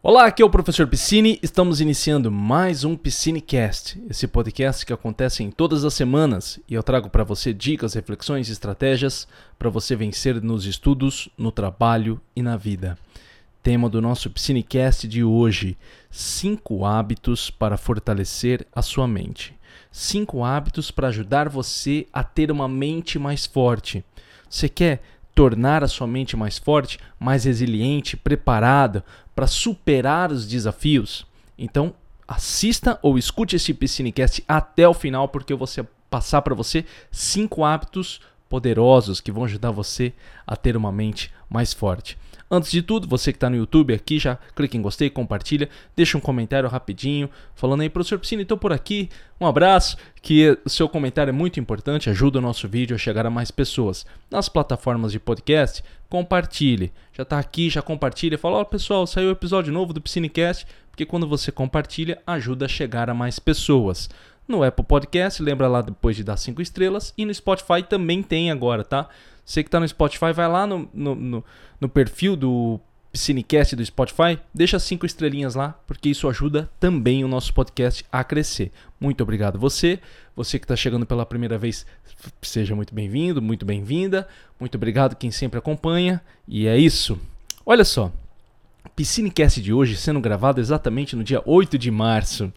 Olá, aqui é o professor Piscine. Estamos iniciando mais um Piscinecast, esse podcast que acontece em todas as semanas e eu trago para você dicas, reflexões e estratégias para você vencer nos estudos, no trabalho e na vida. Tema do nosso Piscinecast de hoje: 5 hábitos para fortalecer a sua mente. 5 hábitos para ajudar você a ter uma mente mais forte. Você quer tornar a sua mente mais forte, mais resiliente, preparada para superar os desafios? Então, assista ou escute esse Piscinecast até o final, porque eu vou passar para você cinco hábitos poderosos que vão ajudar você a ter uma mente mais forte. Antes de tudo, você que está no YouTube aqui, já clica em gostei, compartilha, deixa um comentário rapidinho, falando aí, professor Piscina, estou por aqui, um abraço, que o seu comentário é muito importante, ajuda o nosso vídeo a chegar a mais pessoas. Nas plataformas de podcast, compartilhe. Já está aqui, já compartilha, fala, ó oh, pessoal, saiu o episódio novo do Piscinecast, porque quando você compartilha, ajuda a chegar a mais pessoas no Apple Podcast, lembra lá depois de dar 5 estrelas, e no Spotify também tem agora, tá? Você que está no Spotify, vai lá no, no, no, no perfil do Cinecast do Spotify, deixa cinco estrelinhas lá, porque isso ajuda também o nosso podcast a crescer. Muito obrigado você, você que está chegando pela primeira vez, seja muito bem-vindo, muito bem-vinda. Muito obrigado quem sempre acompanha. E é isso. Olha só, Piscinecast de hoje sendo gravado exatamente no dia 8 de março.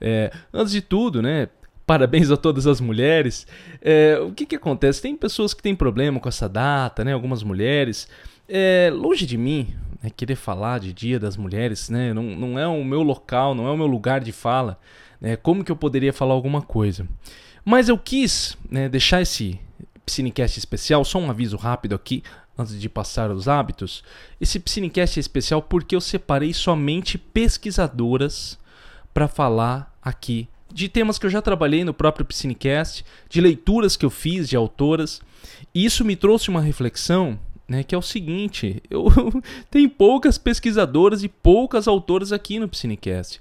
É, antes de tudo, né? Parabéns a todas as mulheres. É, o que, que acontece? Tem pessoas que têm problema com essa data, né? Algumas mulheres. É, longe de mim né, querer falar de Dia das Mulheres, né? Não, não é o meu local, não é o meu lugar de fala. Né? Como que eu poderia falar alguma coisa? Mas eu quis né, deixar esse Piscinecast especial, só um aviso rápido aqui, antes de passar os hábitos. Esse Piscinecast é especial porque eu separei somente pesquisadoras para falar aqui de temas que eu já trabalhei no próprio Piscinecast, de leituras que eu fiz de autoras. E isso me trouxe uma reflexão, né, que é o seguinte: eu tenho poucas pesquisadoras e poucas autoras aqui no Piscinecast.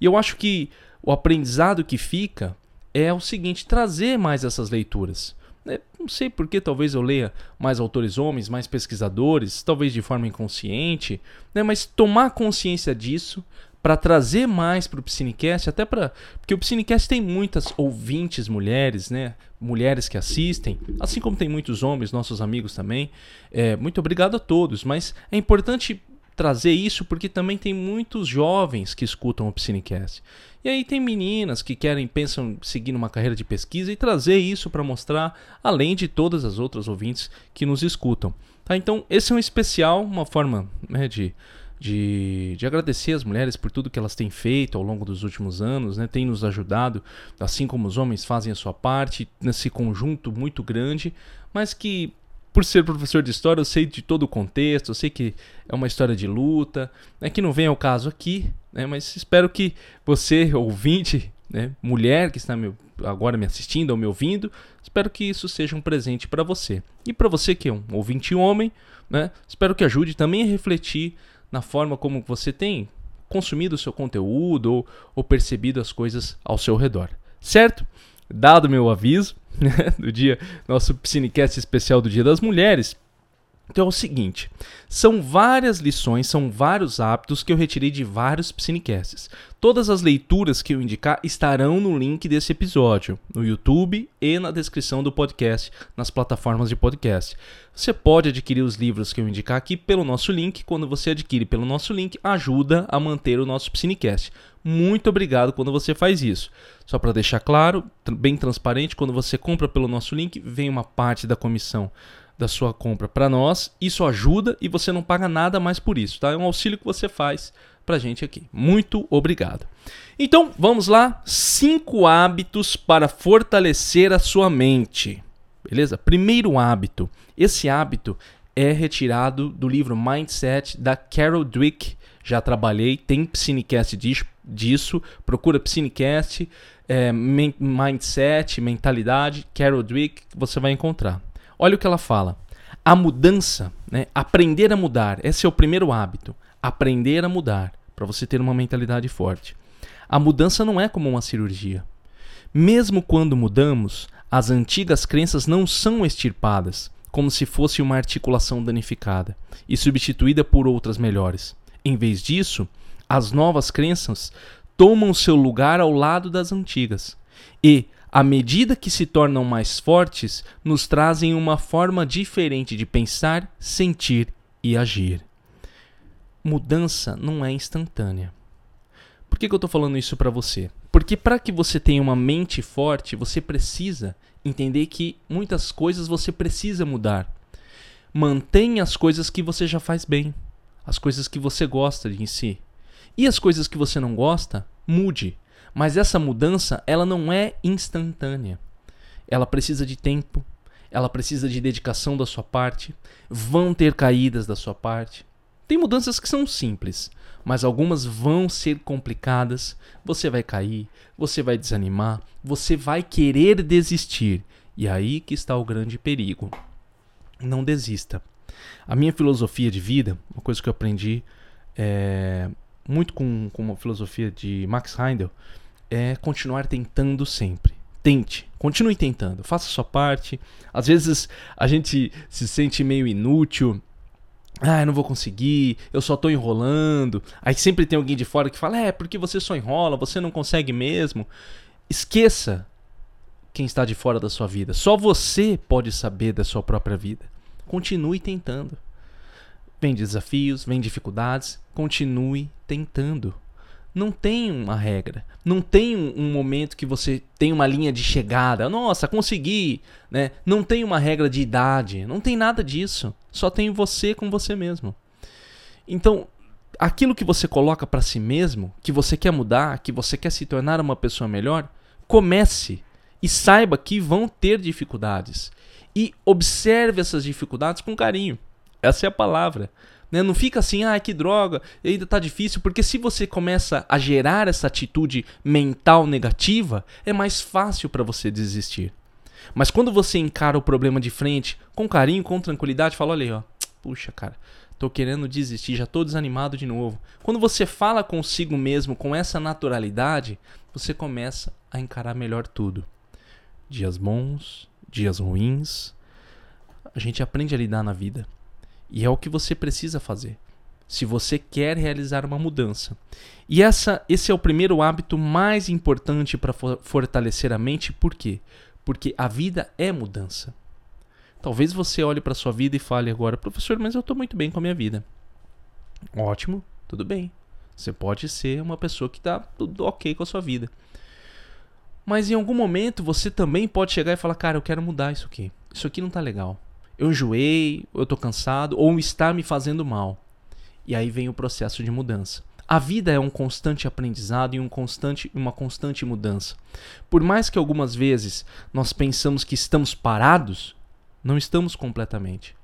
E eu acho que o aprendizado que fica é o seguinte: trazer mais essas leituras. Né, não sei por que talvez eu leia mais autores homens, mais pesquisadores, talvez de forma inconsciente, né, mas tomar consciência disso para trazer mais para o Piscinecast, até para. Porque o Piscinecast tem muitas ouvintes mulheres, né? Mulheres que assistem, assim como tem muitos homens, nossos amigos também. É, muito obrigado a todos, mas é importante trazer isso porque também tem muitos jovens que escutam o Piscinecast. E aí tem meninas que querem, pensam seguir uma carreira de pesquisa e trazer isso para mostrar, além de todas as outras ouvintes que nos escutam. Tá? Então, esse é um especial, uma forma né, de de, de agradecer as mulheres por tudo que elas têm feito ao longo dos últimos anos, né? tem nos ajudado, assim como os homens fazem a sua parte, nesse conjunto muito grande, mas que, por ser professor de história, eu sei de todo o contexto, eu sei que é uma história de luta, né? que não vem ao caso aqui, né? mas espero que você, ouvinte, né? mulher que está me, agora me assistindo ou me ouvindo, espero que isso seja um presente para você. E para você que é um ouvinte homem, né? espero que ajude também a refletir na forma como você tem consumido o seu conteúdo ou, ou percebido as coisas ao seu redor. Certo? Dado meu aviso né, do dia, nosso Piscinecast especial do Dia das Mulheres, então é o seguinte, são várias lições, são vários hábitos que eu retirei de vários Psinecasts. Todas as leituras que eu indicar estarão no link desse episódio, no YouTube e na descrição do podcast, nas plataformas de podcast. Você pode adquirir os livros que eu indicar aqui pelo nosso link. Quando você adquire pelo nosso link, ajuda a manter o nosso Psinecast. Muito obrigado quando você faz isso. Só para deixar claro, bem transparente, quando você compra pelo nosso link, vem uma parte da comissão da sua compra para nós. Isso ajuda e você não paga nada mais por isso, tá? É um auxílio que você faz pra gente aqui. Muito obrigado. Então, vamos lá. Cinco hábitos para fortalecer a sua mente. Beleza? Primeiro hábito. Esse hábito é retirado do livro Mindset da Carol Dweck. Já trabalhei, tem Psinecast disso. Procura Psinecast, é, Mindset, Mentalidade, Carol Dweck, você vai encontrar. Olha o que ela fala. A mudança, né? aprender a mudar, esse é o primeiro hábito. Aprender a mudar, para você ter uma mentalidade forte. A mudança não é como uma cirurgia. Mesmo quando mudamos, as antigas crenças não são extirpadas, como se fosse uma articulação danificada, e substituída por outras melhores. Em vez disso, as novas crenças tomam seu lugar ao lado das antigas. E, à medida que se tornam mais fortes, nos trazem uma forma diferente de pensar, sentir e agir. Mudança não é instantânea. Por que, que eu estou falando isso para você? Porque para que você tenha uma mente forte, você precisa entender que muitas coisas você precisa mudar. Mantenha as coisas que você já faz bem, as coisas que você gosta de em si. E as coisas que você não gosta, mude. Mas essa mudança, ela não é instantânea. Ela precisa de tempo, ela precisa de dedicação da sua parte, vão ter caídas da sua parte. Tem mudanças que são simples, mas algumas vão ser complicadas. Você vai cair, você vai desanimar, você vai querer desistir. E aí que está o grande perigo. Não desista. A minha filosofia de vida, uma coisa que eu aprendi é, muito com, com a filosofia de Max Heindel, é continuar tentando sempre. Tente, continue tentando, faça sua parte. Às vezes a gente se sente meio inútil, ah, eu não vou conseguir, eu só tô enrolando. Aí sempre tem alguém de fora que fala: é, porque você só enrola, você não consegue mesmo. Esqueça quem está de fora da sua vida. Só você pode saber da sua própria vida. Continue tentando. Vem desafios, vem dificuldades, continue tentando. Não tem uma regra, não tem um momento que você tem uma linha de chegada. Nossa, consegui, né? Não tem uma regra de idade, não tem nada disso. Só tem você com você mesmo. Então, aquilo que você coloca para si mesmo, que você quer mudar, que você quer se tornar uma pessoa melhor, comece e saiba que vão ter dificuldades. E observe essas dificuldades com carinho. Essa é a palavra. Né? Não fica assim, ah, que droga, ainda tá difícil, porque se você começa a gerar essa atitude mental negativa, é mais fácil para você desistir. Mas quando você encara o problema de frente, com carinho, com tranquilidade, fala, olha aí, ó, puxa, cara, tô querendo desistir, já tô desanimado de novo. Quando você fala consigo mesmo com essa naturalidade, você começa a encarar melhor tudo. Dias bons, dias ruins, a gente aprende a lidar na vida. E é o que você precisa fazer. Se você quer realizar uma mudança. E essa, esse é o primeiro hábito mais importante para fortalecer a mente, por quê? Porque a vida é mudança. Talvez você olhe para sua vida e fale agora, professor, mas eu estou muito bem com a minha vida. Ótimo, tudo bem. Você pode ser uma pessoa que está tudo ok com a sua vida. Mas em algum momento você também pode chegar e falar, cara, eu quero mudar isso aqui. Isso aqui não está legal eu enjoei, eu estou cansado, ou está me fazendo mal. E aí vem o processo de mudança. A vida é um constante aprendizado e um constante, uma constante mudança. Por mais que algumas vezes nós pensamos que estamos parados, não estamos completamente.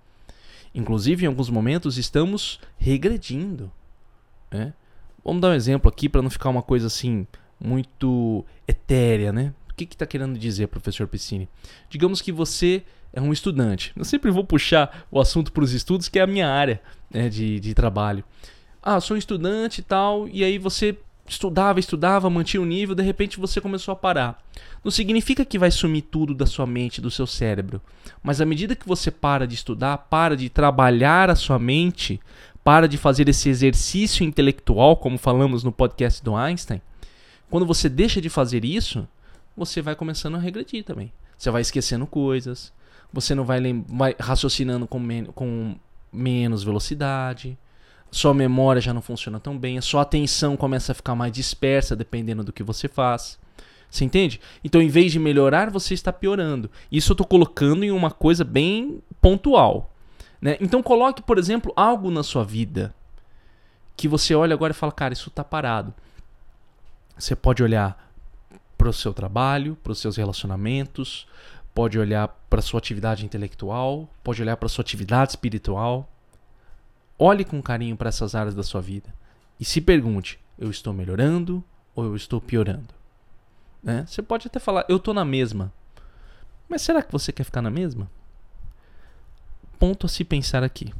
Inclusive, em alguns momentos, estamos regredindo. Né? Vamos dar um exemplo aqui para não ficar uma coisa assim muito etérea, né? O que está que tá querendo dizer, professor Piscine? Digamos que você é um estudante. Eu sempre vou puxar o assunto para os estudos, que é a minha área né, de, de trabalho. Ah, sou um estudante e tal, e aí você estudava, estudava, mantinha o nível, de repente você começou a parar. Não significa que vai sumir tudo da sua mente, do seu cérebro. Mas à medida que você para de estudar, para de trabalhar a sua mente, para de fazer esse exercício intelectual, como falamos no podcast do Einstein, quando você deixa de fazer isso, você vai começando a regredir também. Você vai esquecendo coisas, você não vai, vai raciocinando com, men com menos velocidade, sua memória já não funciona tão bem, a sua atenção começa a ficar mais dispersa dependendo do que você faz. Você entende? Então, em vez de melhorar, você está piorando. Isso eu estou colocando em uma coisa bem pontual. Né? Então, coloque, por exemplo, algo na sua vida que você olha agora e fala, cara, isso está parado. Você pode olhar para o seu trabalho, para os seus relacionamentos, pode olhar para sua atividade intelectual, pode olhar para sua atividade espiritual. Olhe com carinho para essas áreas da sua vida e se pergunte: eu estou melhorando ou eu estou piorando? Né? Você pode até falar: eu estou na mesma. Mas será que você quer ficar na mesma? Ponto a se pensar aqui.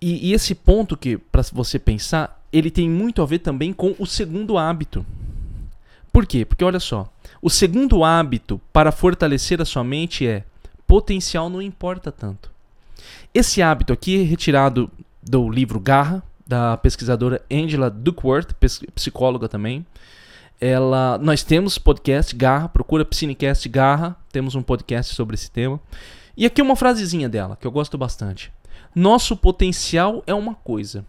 E, e esse ponto que para você pensar, ele tem muito a ver também com o segundo hábito. Por quê? Porque olha só, o segundo hábito para fortalecer a sua mente é potencial não importa tanto. Esse hábito aqui é retirado do livro Garra, da pesquisadora Angela Duckworth, psicóloga também. Ela, nós temos podcast Garra, procura Piscinecast Garra, temos um podcast sobre esse tema. E aqui uma frasezinha dela que eu gosto bastante. Nosso potencial é uma coisa,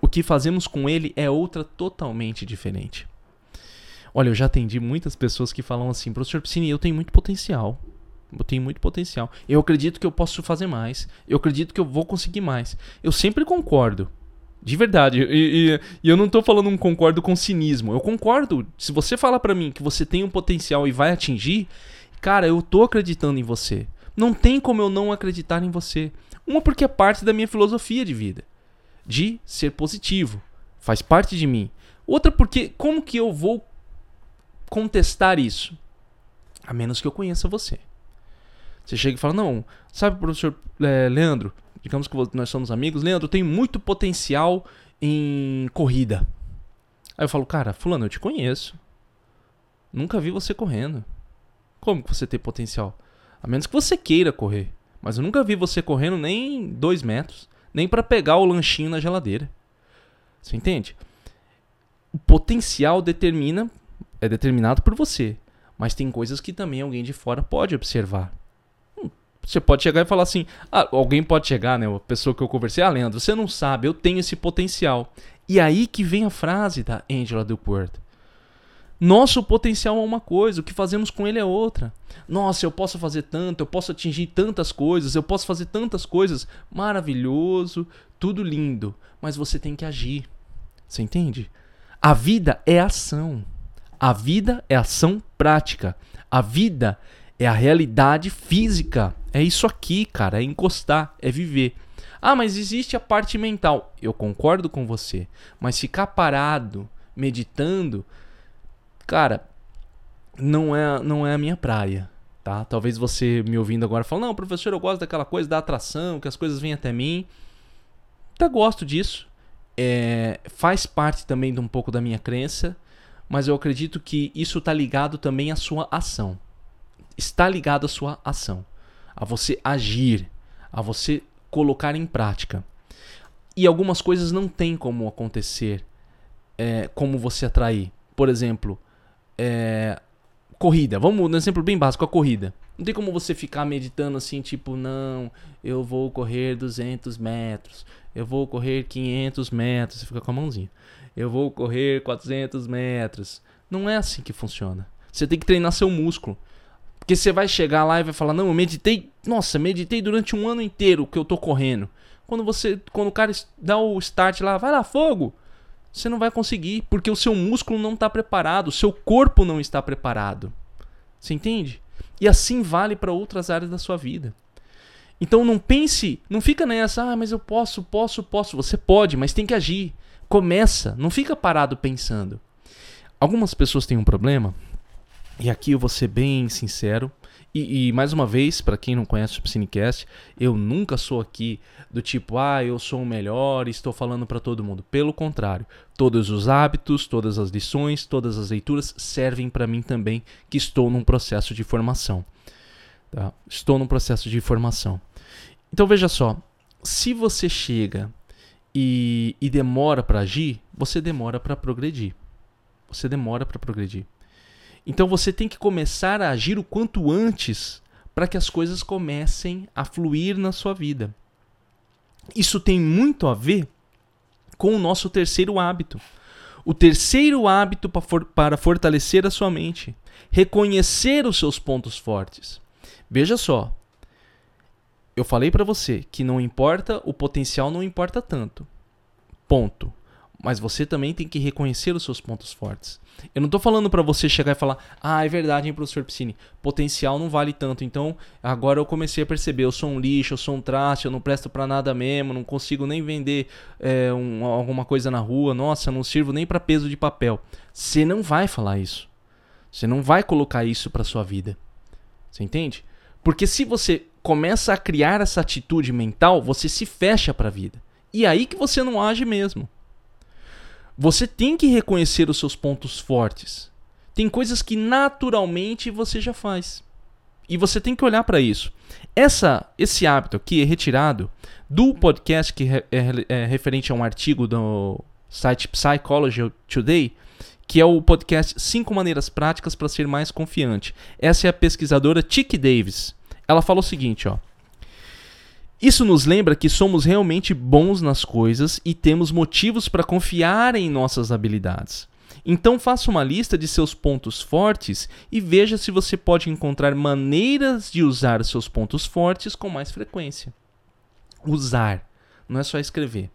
o que fazemos com ele é outra totalmente diferente. Olha, eu já atendi muitas pessoas que falam assim, professor Piscine, eu tenho muito potencial. Eu tenho muito potencial. Eu acredito que eu posso fazer mais. Eu acredito que eu vou conseguir mais. Eu sempre concordo. De verdade. E, e, e eu não estou falando um concordo com cinismo. Eu concordo. Se você falar para mim que você tem um potencial e vai atingir, cara, eu tô acreditando em você. Não tem como eu não acreditar em você. Uma porque é parte da minha filosofia de vida, de ser positivo, faz parte de mim. Outra porque como que eu vou contestar isso? A menos que eu conheça você. Você chega e fala: Não, sabe, professor é, Leandro, digamos que nós somos amigos, Leandro, tem muito potencial em corrida. Aí eu falo: Cara, Fulano, eu te conheço. Nunca vi você correndo. Como que você tem potencial? A menos que você queira correr. Mas eu nunca vi você correndo nem dois metros, nem para pegar o lanchinho na geladeira. Você entende? O potencial determina é determinado por você, mas tem coisas que também alguém de fora pode observar. Você pode chegar e falar assim: ah, alguém pode chegar, né? A pessoa que eu conversei, ah, Leandro, você não sabe, eu tenho esse potencial. E aí que vem a frase da Angela Duckworth. Nosso potencial é uma coisa, o que fazemos com ele é outra. Nossa, eu posso fazer tanto, eu posso atingir tantas coisas, eu posso fazer tantas coisas. Maravilhoso, tudo lindo. Mas você tem que agir. Você entende? A vida é ação. A vida é ação prática. A vida é a realidade física. É isso aqui, cara. É encostar, é viver. Ah, mas existe a parte mental. Eu concordo com você. Mas ficar parado, meditando, cara, não é, não é a minha praia. Tá? Talvez você me ouvindo agora fale, não, professor, eu gosto daquela coisa da atração, que as coisas vêm até mim. Até gosto disso. É, faz parte também de um pouco da minha crença, mas eu acredito que isso está ligado também à sua ação está ligado à sua ação, a você agir, a você colocar em prática. E algumas coisas não tem como acontecer, é, como você atrair. Por exemplo, é, corrida. Vamos um exemplo bem básico, a corrida. Não tem como você ficar meditando assim, tipo, não, eu vou correr 200 metros, eu vou correr 500 metros, você fica com a mãozinha. Eu vou correr 400 metros. Não é assim que funciona. Você tem que treinar seu músculo. Porque você vai chegar lá e vai falar: "Não, eu meditei, nossa, meditei durante um ano inteiro que eu tô correndo". Quando você, quando o cara dá o start lá, vai lá fogo, você não vai conseguir, porque o seu músculo não está preparado, o seu corpo não está preparado. Você entende? E assim vale para outras áreas da sua vida. Então não pense, não fica nessa, ah, mas eu posso, posso, posso. Você pode, mas tem que agir. Começa, não fica parado pensando. Algumas pessoas têm um problema e aqui eu vou ser bem sincero. E, e mais uma vez, para quem não conhece o Piscinecast, eu nunca sou aqui do tipo, ah, eu sou o melhor e estou falando para todo mundo. Pelo contrário, todos os hábitos, todas as lições, todas as leituras servem para mim também, que estou num processo de formação. Tá? Estou num processo de formação. Então veja só, se você chega e, e demora para agir, você demora para progredir. Você demora para progredir. Então você tem que começar a agir o quanto antes para que as coisas comecem a fluir na sua vida. Isso tem muito a ver com o nosso terceiro hábito. O terceiro hábito para fortalecer a sua mente, reconhecer os seus pontos fortes. Veja só, eu falei para você que não importa, o potencial não importa tanto. Ponto. Mas você também tem que reconhecer os seus pontos fortes. Eu não tô falando para você chegar e falar: "Ah, é verdade, hein, professor Piscine, potencial não vale tanto". Então, agora eu comecei a perceber, eu sou um lixo, eu sou um traste, eu não presto para nada mesmo, não consigo nem vender é, um, alguma coisa na rua. Nossa, não sirvo nem para peso de papel. Você não vai falar isso. Você não vai colocar isso para sua vida. Você entende? Porque se você começa a criar essa atitude mental, você se fecha para a vida. E é aí que você não age mesmo. Você tem que reconhecer os seus pontos fortes. Tem coisas que naturalmente você já faz. E você tem que olhar para isso. Essa, esse hábito aqui é retirado do podcast que é, é, é referente a um artigo do site Psychology Today, que é o podcast 5 maneiras práticas para ser mais confiante. Essa é a pesquisadora Chick Davis. Ela fala o seguinte, ó: Isso nos lembra que somos realmente bons nas coisas e temos motivos para confiar em nossas habilidades. Então faça uma lista de seus pontos fortes e veja se você pode encontrar maneiras de usar seus pontos fortes com mais frequência. Usar, não é só escrever.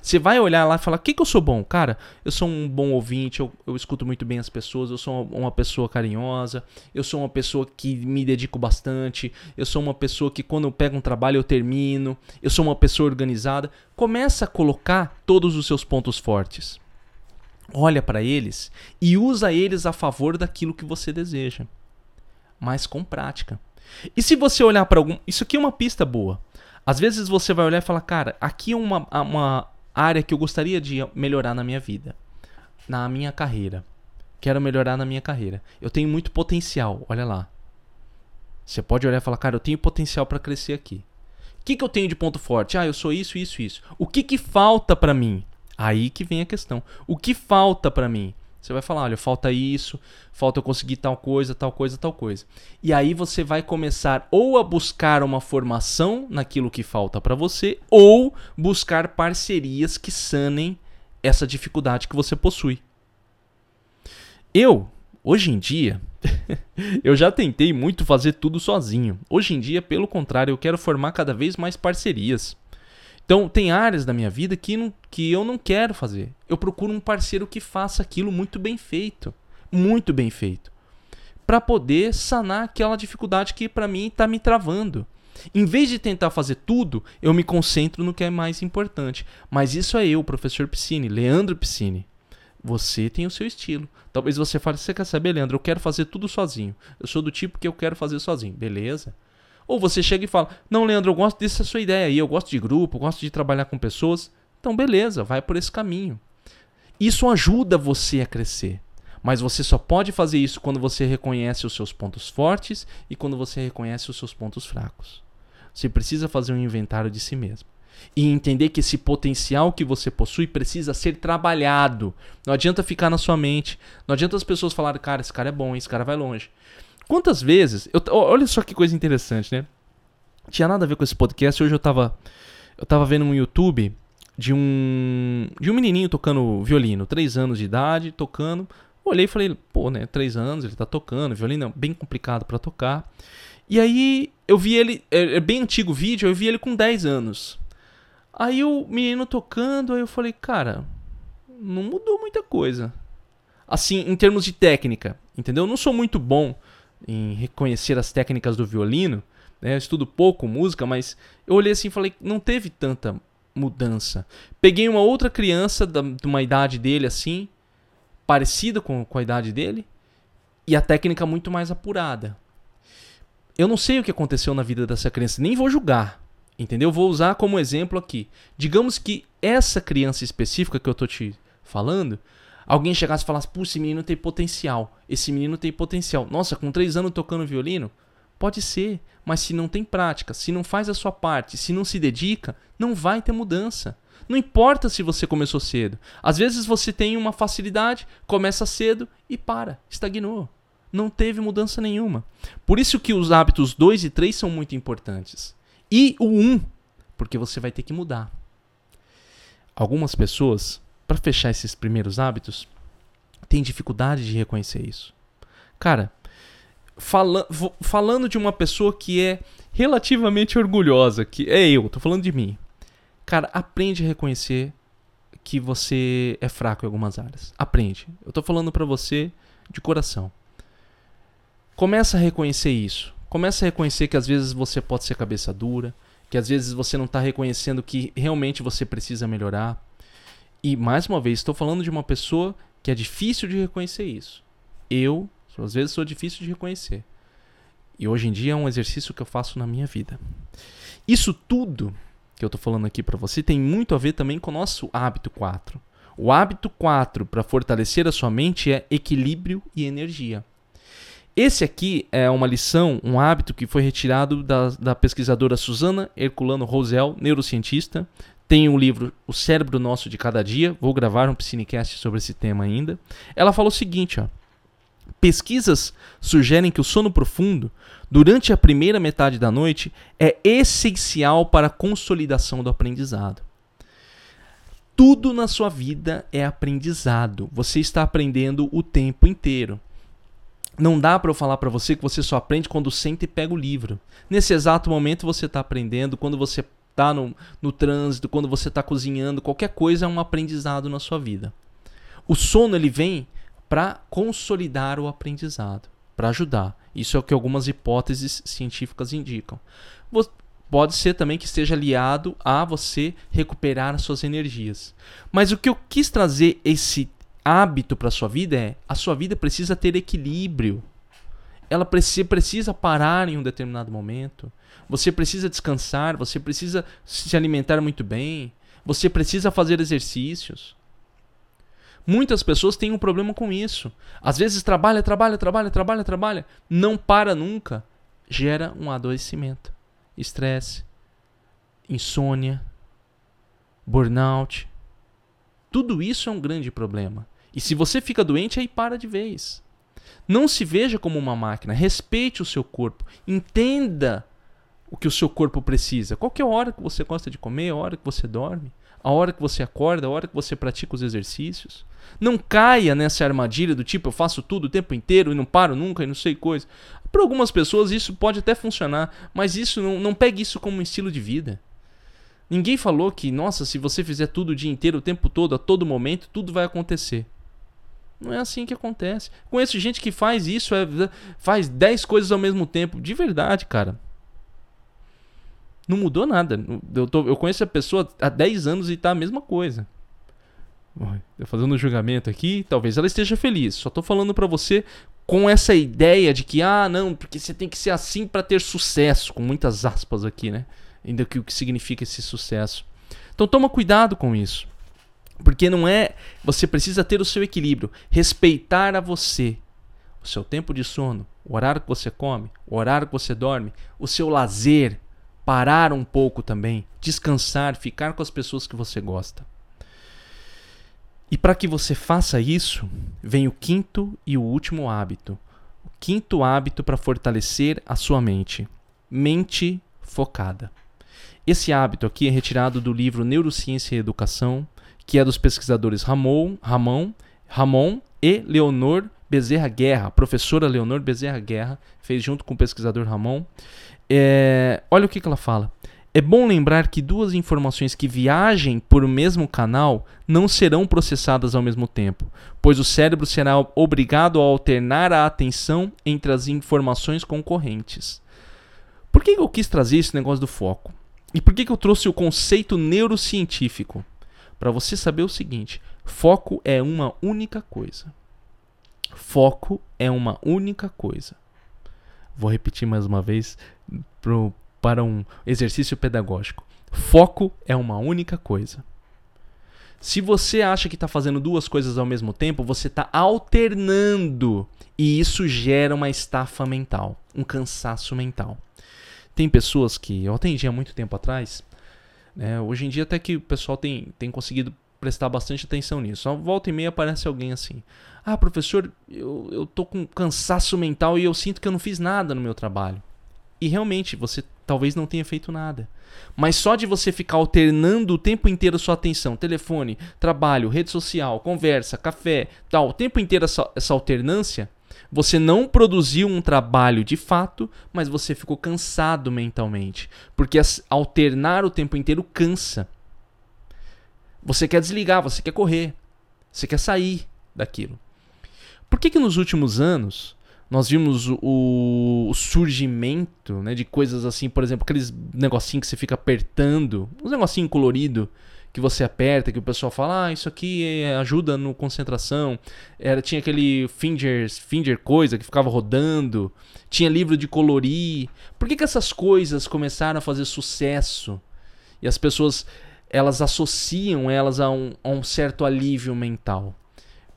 Você vai olhar lá e falar: o que, que eu sou bom? Cara, eu sou um bom ouvinte, eu, eu escuto muito bem as pessoas, eu sou uma pessoa carinhosa, eu sou uma pessoa que me dedico bastante, eu sou uma pessoa que quando eu pego um trabalho eu termino, eu sou uma pessoa organizada. Começa a colocar todos os seus pontos fortes. Olha para eles e usa eles a favor daquilo que você deseja, mas com prática. E se você olhar para algum. Isso aqui é uma pista boa. Às vezes você vai olhar e falar, cara, aqui é uma, uma área que eu gostaria de melhorar na minha vida, na minha carreira. Quero melhorar na minha carreira. Eu tenho muito potencial, olha lá. Você pode olhar e falar, cara, eu tenho potencial para crescer aqui. O que, que eu tenho de ponto forte? Ah, eu sou isso, isso, isso. O que, que falta para mim? Aí que vem a questão. O que falta para mim? Você vai falar, olha, falta isso, falta eu conseguir tal coisa, tal coisa, tal coisa. E aí você vai começar ou a buscar uma formação naquilo que falta para você, ou buscar parcerias que sanem essa dificuldade que você possui. Eu, hoje em dia, eu já tentei muito fazer tudo sozinho. Hoje em dia, pelo contrário, eu quero formar cada vez mais parcerias. Então, tem áreas da minha vida que, não, que eu não quero fazer. Eu procuro um parceiro que faça aquilo muito bem feito. Muito bem feito. Para poder sanar aquela dificuldade que para mim está me travando. Em vez de tentar fazer tudo, eu me concentro no que é mais importante. Mas isso é eu, professor Piscine, Leandro Piscine. Você tem o seu estilo. Talvez você fale: Você quer saber, Leandro? Eu quero fazer tudo sozinho. Eu sou do tipo que eu quero fazer sozinho. Beleza. Ou você chega e fala: Não, Leandro, eu gosto dessa sua ideia aí, eu gosto de grupo, eu gosto de trabalhar com pessoas. Então, beleza, vai por esse caminho. Isso ajuda você a crescer. Mas você só pode fazer isso quando você reconhece os seus pontos fortes e quando você reconhece os seus pontos fracos. Você precisa fazer um inventário de si mesmo. E entender que esse potencial que você possui precisa ser trabalhado. Não adianta ficar na sua mente. Não adianta as pessoas falarem, cara, esse cara é bom, esse cara vai longe. Quantas vezes. Eu, olha só que coisa interessante, né? Tinha nada a ver com esse podcast. Hoje eu tava. Eu tava vendo um YouTube de um. De um menininho tocando violino, 3 anos de idade, tocando. Olhei e falei, pô, né? 3 anos, ele tá tocando. Violino é bem complicado para tocar. E aí eu vi ele. É, é bem antigo o vídeo, eu vi ele com 10 anos. Aí o menino tocando, aí eu falei, cara, não mudou muita coisa. Assim, em termos de técnica, entendeu? Eu não sou muito bom em reconhecer as técnicas do violino. Né? Eu estudo pouco música, mas eu olhei assim e falei, não teve tanta mudança. Peguei uma outra criança da, de uma idade dele assim, parecida com, com a idade dele, e a técnica muito mais apurada. Eu não sei o que aconteceu na vida dessa criança, nem vou julgar, entendeu? Vou usar como exemplo aqui. Digamos que essa criança específica que eu tô te falando alguém chegasse e falasse: Pô, esse menino tem potencial. Esse menino tem potencial. Nossa, com três anos tocando violino? Pode ser, mas se não tem prática, se não faz a sua parte, se não se dedica, não vai ter mudança. Não importa se você começou cedo. Às vezes você tem uma facilidade, começa cedo e para, estagnou. Não teve mudança nenhuma. Por isso que os hábitos 2 e 3 são muito importantes. E o 1, um, porque você vai ter que mudar. Algumas pessoas para fechar esses primeiros hábitos, tem dificuldade de reconhecer isso. Cara, fala, falando de uma pessoa que é relativamente orgulhosa, que é eu, tô falando de mim. Cara, aprende a reconhecer que você é fraco em algumas áreas. Aprende. Eu tô falando para você de coração. Começa a reconhecer isso. Começa a reconhecer que às vezes você pode ser cabeça dura, que às vezes você não está reconhecendo que realmente você precisa melhorar. E mais uma vez, estou falando de uma pessoa que é difícil de reconhecer isso. Eu, às vezes, sou difícil de reconhecer. E hoje em dia é um exercício que eu faço na minha vida. Isso tudo que eu estou falando aqui para você tem muito a ver também com o nosso hábito 4. O hábito 4 para fortalecer a sua mente é equilíbrio e energia. Esse aqui é uma lição, um hábito que foi retirado da, da pesquisadora Susana Herculano Rosel, neurocientista. Tem o um livro O Cérebro Nosso de Cada Dia. Vou gravar um Piscinecast sobre esse tema ainda. Ela falou o seguinte, ó. Pesquisas sugerem que o sono profundo, durante a primeira metade da noite, é essencial para a consolidação do aprendizado. Tudo na sua vida é aprendizado. Você está aprendendo o tempo inteiro. Não dá para eu falar para você que você só aprende quando senta e pega o livro. Nesse exato momento você está aprendendo, quando você está no, no trânsito, quando você está cozinhando, qualquer coisa é um aprendizado na sua vida. O sono ele vem para consolidar o aprendizado, para ajudar. Isso é o que algumas hipóteses científicas indicam. Pode ser também que esteja aliado a você recuperar as suas energias. Mas o que eu quis trazer esse hábito para sua vida é: a sua vida precisa ter equilíbrio. Ela precisa, precisa parar em um determinado momento. Você precisa descansar, você precisa se alimentar muito bem, você precisa fazer exercícios. Muitas pessoas têm um problema com isso. Às vezes trabalha, trabalha, trabalha, trabalha, trabalha, não para nunca, gera um adoecimento estresse, insônia, burnout. Tudo isso é um grande problema. E se você fica doente, aí para de vez. Não se veja como uma máquina. Respeite o seu corpo. Entenda o que o seu corpo precisa. Qual a hora que você gosta de comer, a hora que você dorme, a hora que você acorda, a hora que você pratica os exercícios. Não caia nessa armadilha do tipo eu faço tudo o tempo inteiro e não paro nunca e não sei coisa. Para algumas pessoas isso pode até funcionar, mas isso não, não pegue isso como um estilo de vida. Ninguém falou que, nossa, se você fizer tudo o dia inteiro, o tempo todo, a todo momento, tudo vai acontecer. Não é assim que acontece. Conheço gente que faz isso, é, faz 10 coisas ao mesmo tempo. De verdade, cara. Não mudou nada. Eu, tô, eu conheço a pessoa há 10 anos e tá a mesma coisa. Eu fazendo um julgamento aqui, talvez ela esteja feliz. Só tô falando para você com essa ideia de que, ah, não, porque você tem que ser assim para ter sucesso, com muitas aspas aqui, né? Ainda que o que significa esse sucesso. Então toma cuidado com isso. Porque não é. Você precisa ter o seu equilíbrio. Respeitar a você. O seu tempo de sono, o horário que você come, o horário que você dorme, o seu lazer. Parar um pouco também. Descansar, ficar com as pessoas que você gosta. E para que você faça isso, vem o quinto e o último hábito. O quinto hábito para fortalecer a sua mente: mente focada. Esse hábito aqui é retirado do livro Neurociência e Educação, que é dos pesquisadores Ramon, Ramon, Ramon e Leonor Bezerra Guerra, a professora Leonor Bezerra Guerra, fez junto com o pesquisador Ramon. É, olha o que, que ela fala. É bom lembrar que duas informações que viajem por o mesmo canal não serão processadas ao mesmo tempo, pois o cérebro será obrigado a alternar a atenção entre as informações concorrentes. Por que eu quis trazer esse negócio do foco? E por que eu trouxe o conceito neurocientífico? Para você saber o seguinte: foco é uma única coisa. Foco é uma única coisa. Vou repetir mais uma vez pro, para um exercício pedagógico. Foco é uma única coisa. Se você acha que está fazendo duas coisas ao mesmo tempo, você está alternando e isso gera uma estafa mental, um cansaço mental. Tem pessoas que eu atendi há muito tempo atrás, né, hoje em dia até que o pessoal tem, tem conseguido prestar bastante atenção nisso. Só volta e meia aparece alguém assim: Ah, professor, eu, eu tô com cansaço mental e eu sinto que eu não fiz nada no meu trabalho. E realmente, você talvez não tenha feito nada. Mas só de você ficar alternando o tempo inteiro sua atenção, telefone, trabalho, rede social, conversa, café, tal, o tempo inteiro essa, essa alternância, você não produziu um trabalho de fato, mas você ficou cansado mentalmente. Porque alternar o tempo inteiro cansa. Você quer desligar, você quer correr, você quer sair daquilo. Por que, que nos últimos anos nós vimos o, surgimento né, de coisas assim, por exemplo, aqueles negocinhos que você fica apertando, uns negocinho colorido que você aperta, que o pessoal fala, ah, isso aqui ajuda no concentração. Era, tinha aquele finger, finger coisa que ficava rodando, tinha livro de colorir. Por que, que essas coisas começaram a fazer sucesso? E as pessoas elas associam elas a um, a um certo alívio mental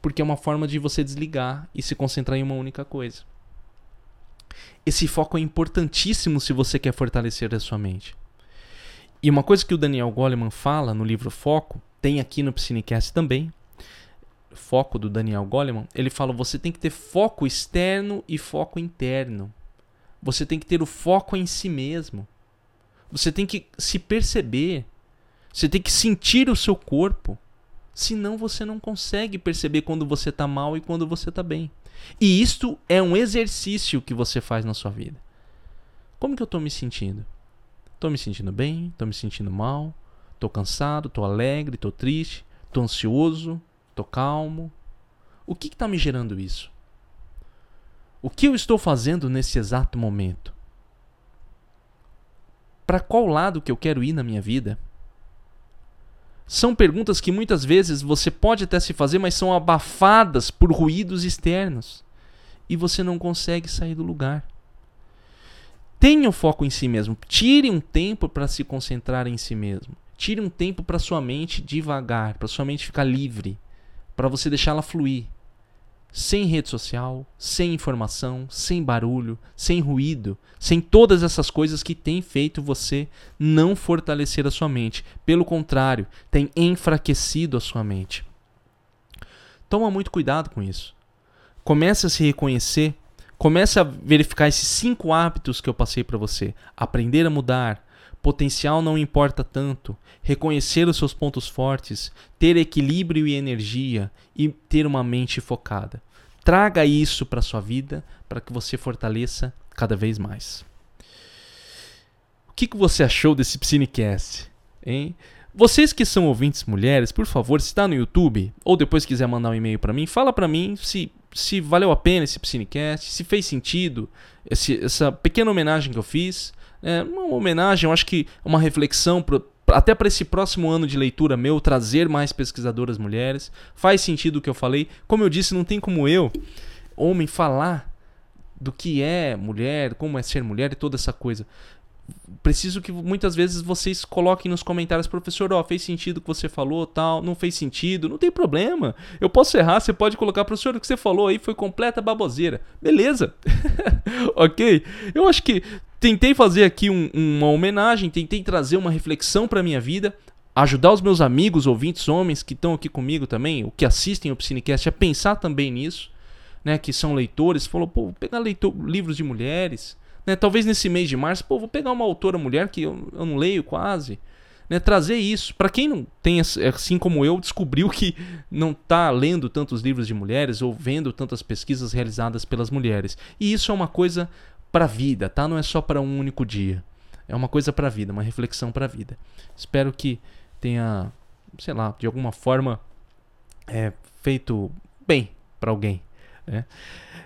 porque é uma forma de você desligar e se concentrar em uma única coisa. Esse foco é importantíssimo se você quer fortalecer a sua mente. E uma coisa que o Daniel Goleman fala no livro Foco, tem aqui no Psinecast também, foco do Daniel Goleman, ele fala: você tem que ter foco externo e foco interno. Você tem que ter o foco em si mesmo. Você tem que se perceber. Você tem que sentir o seu corpo. Senão você não consegue perceber quando você está mal e quando você está bem. E isto é um exercício que você faz na sua vida. Como que eu estou me sentindo? Estou me sentindo bem? Estou me sentindo mal? Estou cansado? Estou alegre? Estou triste? Estou ansioso? Estou calmo? O que está me gerando isso? O que eu estou fazendo nesse exato momento? Para qual lado que eu quero ir na minha vida? São perguntas que muitas vezes você pode até se fazer, mas são abafadas por ruídos externos. E você não consegue sair do lugar. Tenha foco em si mesmo. Tire um tempo para se concentrar em si mesmo. Tire um tempo para sua mente devagar, para sua mente ficar livre, para você deixá-la fluir. Sem rede social, sem informação, sem barulho, sem ruído, sem todas essas coisas que têm feito você não fortalecer a sua mente. Pelo contrário, tem enfraquecido a sua mente. Toma muito cuidado com isso. Comece a se reconhecer Comece a verificar esses cinco hábitos que eu passei para você. Aprender a mudar, potencial não importa tanto, reconhecer os seus pontos fortes, ter equilíbrio e energia e ter uma mente focada. Traga isso para sua vida para que você fortaleça cada vez mais. O que, que você achou desse Psinecast? Hein? Vocês que são ouvintes mulheres, por favor, se está no YouTube ou depois quiser mandar um e-mail para mim, fala para mim se se valeu a pena esse Psinecast, se fez sentido esse, essa pequena homenagem que eu fiz. É uma homenagem, eu acho que uma reflexão pro, até para esse próximo ano de leitura meu, trazer mais pesquisadoras mulheres. Faz sentido o que eu falei. Como eu disse, não tem como eu, homem, falar do que é mulher, como é ser mulher e toda essa coisa preciso que muitas vezes vocês coloquem nos comentários, professor, ó, fez sentido o que você falou, tal, não fez sentido, não tem problema. Eu posso errar, você pode colocar, professor, o que você falou aí foi completa baboseira. Beleza. ok? Eu acho que tentei fazer aqui um, uma homenagem, tentei trazer uma reflexão para minha vida, ajudar os meus amigos, ouvintes, homens que estão aqui comigo também, o que assistem o Piscinecast, a pensar também nisso, né, que são leitores, falou, pô, pegar leitor, livros de mulheres, né? Talvez nesse mês de março, pô, vou pegar uma autora mulher que eu, eu não leio quase. Né? Trazer isso. Para quem não tem, assim como eu, descobriu que não está lendo tantos livros de mulheres ou vendo tantas pesquisas realizadas pelas mulheres. E isso é uma coisa para a vida, tá? Não é só para um único dia. É uma coisa para a vida, uma reflexão para a vida. Espero que tenha, sei lá, de alguma forma é, feito bem para alguém. Né?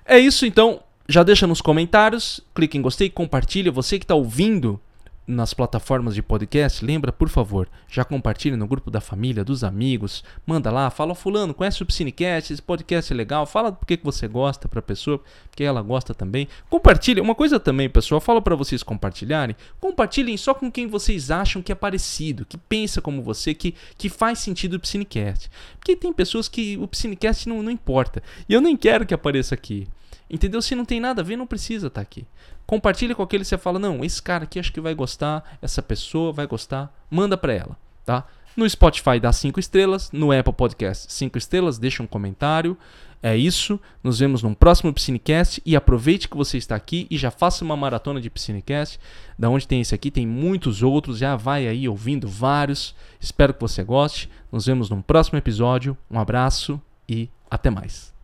É isso então já deixa nos comentários, clique em gostei, compartilha. Você que está ouvindo nas plataformas de podcast, lembra, por favor, já compartilhe no grupo da família, dos amigos, manda lá, fala, fulano, conhece o Psinecast, esse podcast é legal, fala por que você gosta para a pessoa, porque ela gosta também. Compartilha, uma coisa também, pessoal, fala para vocês compartilharem, compartilhem só com quem vocês acham que é parecido, que pensa como você, que, que faz sentido o Psinecast. Porque tem pessoas que o Psinecast não, não importa, e eu nem quero que apareça aqui. Entendeu? Se não tem nada a ver, não precisa estar tá aqui. Compartilhe com aquele que você fala: "Não, esse cara aqui acho que vai gostar, essa pessoa vai gostar". Manda para ela, tá? No Spotify dá 5 estrelas, no Apple Podcast 5 estrelas, deixa um comentário. É isso. Nos vemos num próximo Piscinecast e aproveite que você está aqui e já faça uma maratona de Piscinecast. Da onde tem esse aqui, tem muitos outros, já vai aí ouvindo vários. Espero que você goste. Nos vemos num próximo episódio. Um abraço e até mais.